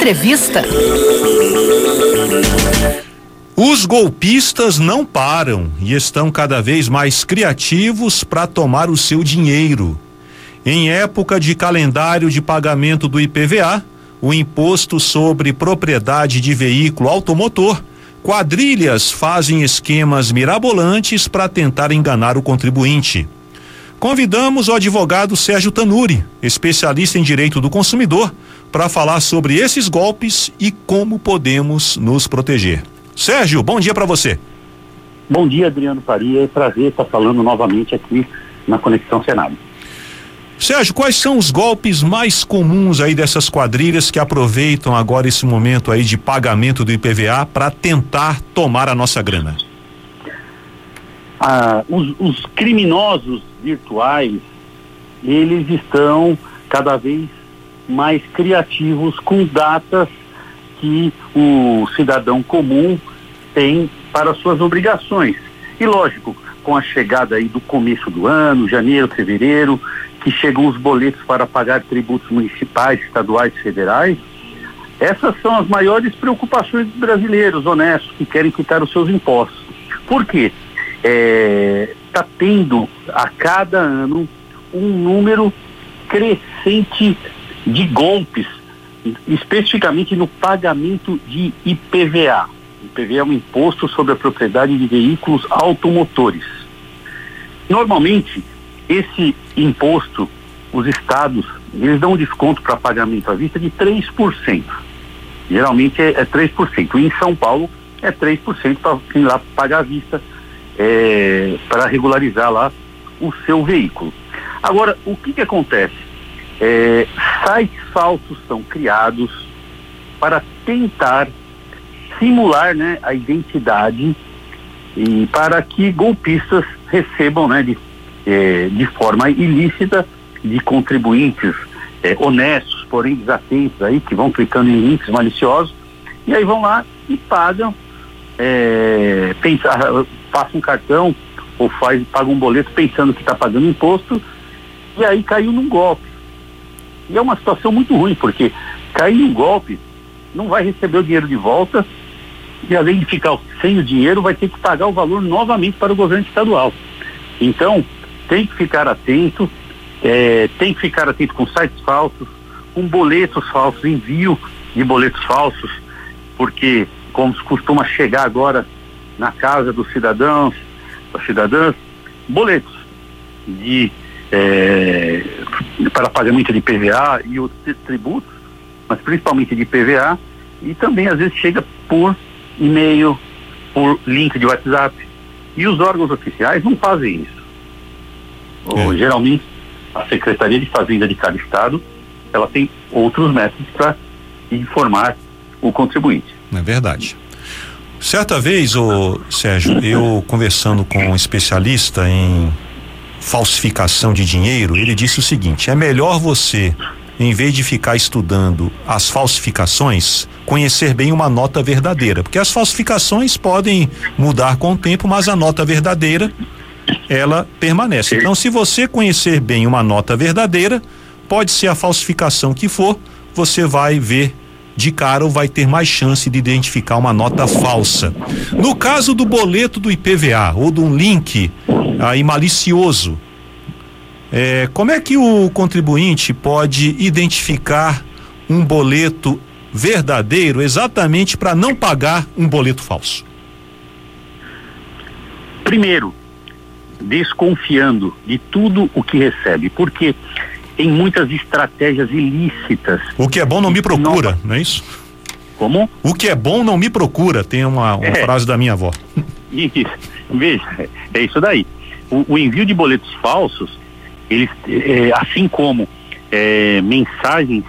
Entrevista. Os golpistas não param e estão cada vez mais criativos para tomar o seu dinheiro. Em época de calendário de pagamento do IPVA, o imposto sobre propriedade de veículo automotor, quadrilhas fazem esquemas mirabolantes para tentar enganar o contribuinte. Convidamos o advogado Sérgio Tanuri, especialista em direito do consumidor, para falar sobre esses golpes e como podemos nos proteger. Sérgio, bom dia para você. Bom dia, Adriano Faria. É prazer estar falando novamente aqui na Conexão Senado. Sérgio, quais são os golpes mais comuns aí dessas quadrilhas que aproveitam agora esse momento aí de pagamento do IPVA para tentar tomar a nossa grana? Ah, os, os criminosos virtuais, eles estão cada vez mais criativos com datas que o cidadão comum tem para suas obrigações. E lógico, com a chegada aí do começo do ano, janeiro, fevereiro, que chegam os boletos para pagar tributos municipais, estaduais e federais, essas são as maiores preocupações dos brasileiros honestos que querem quitar os seus impostos. Por quê? Está é, tá tendo a cada ano um número crescente de golpes, especificamente no pagamento de IPVA. IPVA é um imposto sobre a propriedade de veículos automotores. Normalmente, esse imposto, os estados, eles dão um desconto para pagamento à vista de 3%. Geralmente é, é 3%. E em São Paulo é 3% para quem lá paga à vista é, para regularizar lá o seu veículo. Agora, o que, que acontece? É, sites falsos são criados para tentar simular né, a identidade e para que golpistas recebam né, de, é, de forma ilícita de contribuintes é, honestos, porém desatentos aí, que vão clicando em links maliciosos, e aí vão lá e pagam, é, pensar, passa um cartão ou faz, paga um boleto pensando que está pagando imposto, e aí caiu num golpe. E é uma situação muito ruim, porque cair num golpe não vai receber o dinheiro de volta e além de ficar sem o dinheiro, vai ter que pagar o valor novamente para o governo estadual. Então, tem que ficar atento, é, tem que ficar atento com sites falsos, com boletos falsos, envio de boletos falsos, porque como costuma chegar agora na casa dos cidadãos, das cidadãs, boletos de é, para pagamento de PVA e outros tributos, mas principalmente de PVA, e também às vezes chega por e-mail, por link de WhatsApp. E os órgãos oficiais não fazem isso. É. Ou, geralmente, a Secretaria de Fazenda de cada estado, ela tem outros métodos para informar o contribuinte. É verdade. Certa vez, o Sérgio, eu conversando com um especialista em falsificação de dinheiro, ele disse o seguinte: é melhor você em vez de ficar estudando as falsificações, conhecer bem uma nota verdadeira, porque as falsificações podem mudar com o tempo, mas a nota verdadeira ela permanece. Então, se você conhecer bem uma nota verdadeira, pode ser a falsificação que for, você vai ver de cara vai ter mais chance de identificar uma nota falsa. No caso do boleto do IPVA ou de um link aí malicioso, é, como é que o contribuinte pode identificar um boleto verdadeiro exatamente para não pagar um boleto falso? Primeiro, desconfiando de tudo o que recebe, porque tem muitas estratégias ilícitas. O que é bom não me procura, não, não é isso? Como? O que é bom não me procura, tem uma, uma é. frase da minha avó. Isso, veja, é isso daí. O, o envio de boletos falsos eles, é, assim como é, mensagens,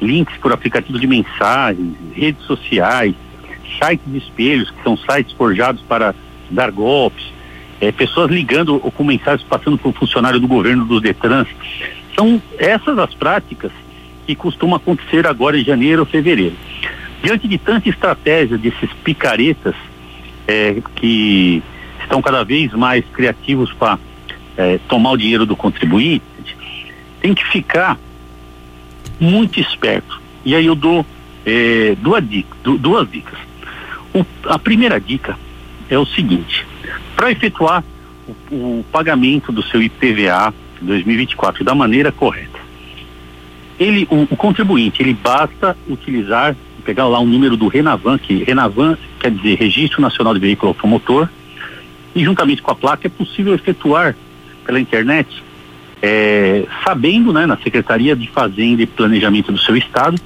links por aplicativo de mensagens, redes sociais, sites de espelhos, que são sites forjados para dar golpes, é, pessoas ligando ou com mensagens passando por funcionário do governo dos Detrans. São essas as práticas que costumam acontecer agora em janeiro ou fevereiro. Diante de tanta estratégia desses picaretas é, que estão cada vez mais criativos para é, tomar o dinheiro do contribuinte, tem que ficar muito esperto. E aí eu dou é, duas, duas dicas. O, a primeira dica é o seguinte: para efetuar o, o, pagamento do seu IPVA 2024 da maneira correta, ele, o, o, contribuinte, ele basta utilizar, pegar lá o número do Renavan, que Renavan quer dizer Registro Nacional de Veículo Automotor, e juntamente com a placa é possível efetuar pela internet, é, sabendo, né, na Secretaria de Fazenda e Planejamento do seu estado,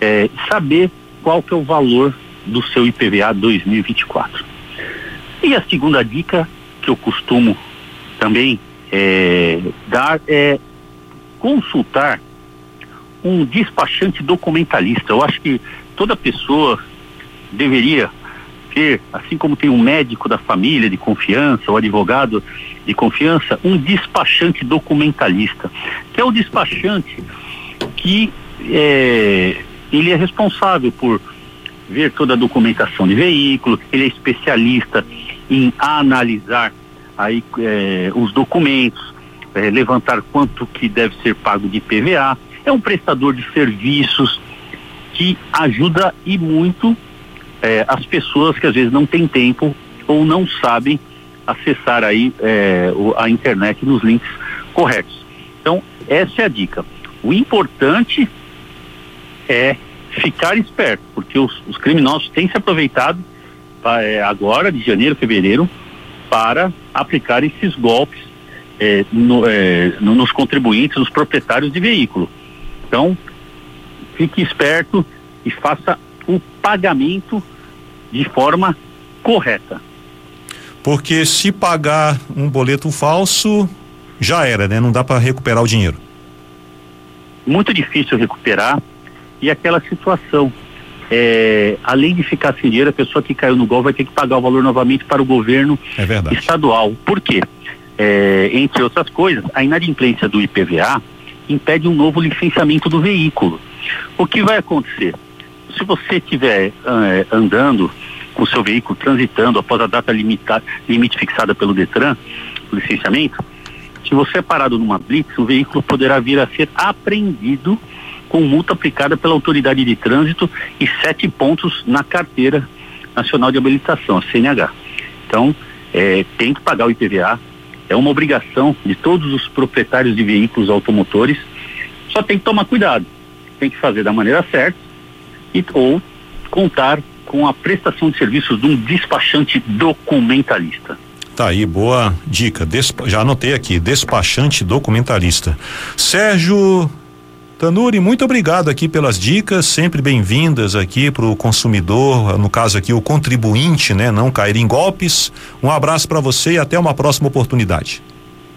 é, saber qual que é o valor do seu IPVA 2024. E a segunda dica que eu costumo também é, dar é consultar um despachante documentalista. Eu acho que toda pessoa deveria ter, assim como tem um médico da família de confiança, o advogado de confiança, um despachante documentalista, que é o despachante que é, ele é responsável por ver toda a documentação de veículo, ele é especialista em analisar aí é, os documentos, é, levantar quanto que deve ser pago de PVA, é um prestador de serviços que ajuda e muito é, as pessoas que às vezes não têm tempo ou não sabem acessar aí é, a internet nos links corretos. Então, essa é a dica. O importante é ficar esperto, porque os, os criminosos têm se aproveitado é, agora, de janeiro, fevereiro, para aplicar esses golpes é, no, é, no, nos contribuintes, nos proprietários de veículo. Então, fique esperto e faça o pagamento de forma correta. Porque se pagar um boleto falso, já era, né? Não dá para recuperar o dinheiro. Muito difícil recuperar e aquela situação. É, além de ficar sem dinheiro, a pessoa que caiu no gol vai ter que pagar o valor novamente para o governo é estadual. Por quê? É, entre outras coisas, a inadimplência do IPVA impede um novo licenciamento do veículo. O que vai acontecer? Se você estiver é, andando com o seu veículo transitando após a data limita, limite fixada pelo Detran, o licenciamento, se você é parado numa blitz, o veículo poderá vir a ser apreendido com multa aplicada pela autoridade de trânsito e sete pontos na carteira nacional de habilitação, a CNH. Então, é, tem que pagar o IPVA, é uma obrigação de todos os proprietários de veículos automotores, só tem que tomar cuidado, tem que fazer da maneira certa e, ou contar com a prestação de serviços de um despachante documentalista. Tá aí, boa dica. Despa já anotei aqui, despachante documentalista. Sérgio Tanuri, muito obrigado aqui pelas dicas, sempre bem-vindas aqui para o consumidor, no caso aqui o contribuinte, né, não cair em golpes. Um abraço para você e até uma próxima oportunidade.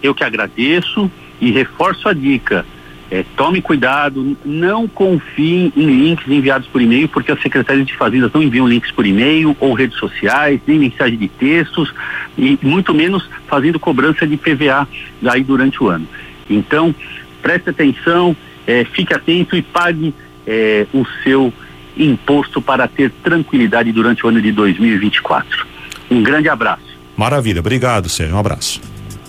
Eu que agradeço e reforço a dica. É, tome cuidado, não confie em links enviados por e-mail, porque as secretarias de Fazenda não enviam links por e-mail ou redes sociais, nem mensagem de textos, e muito menos fazendo cobrança de PVA aí durante o ano. Então, preste atenção, é, fique atento e pague é, o seu imposto para ter tranquilidade durante o ano de 2024. Um grande abraço. Maravilha, obrigado, Sérgio. Um abraço.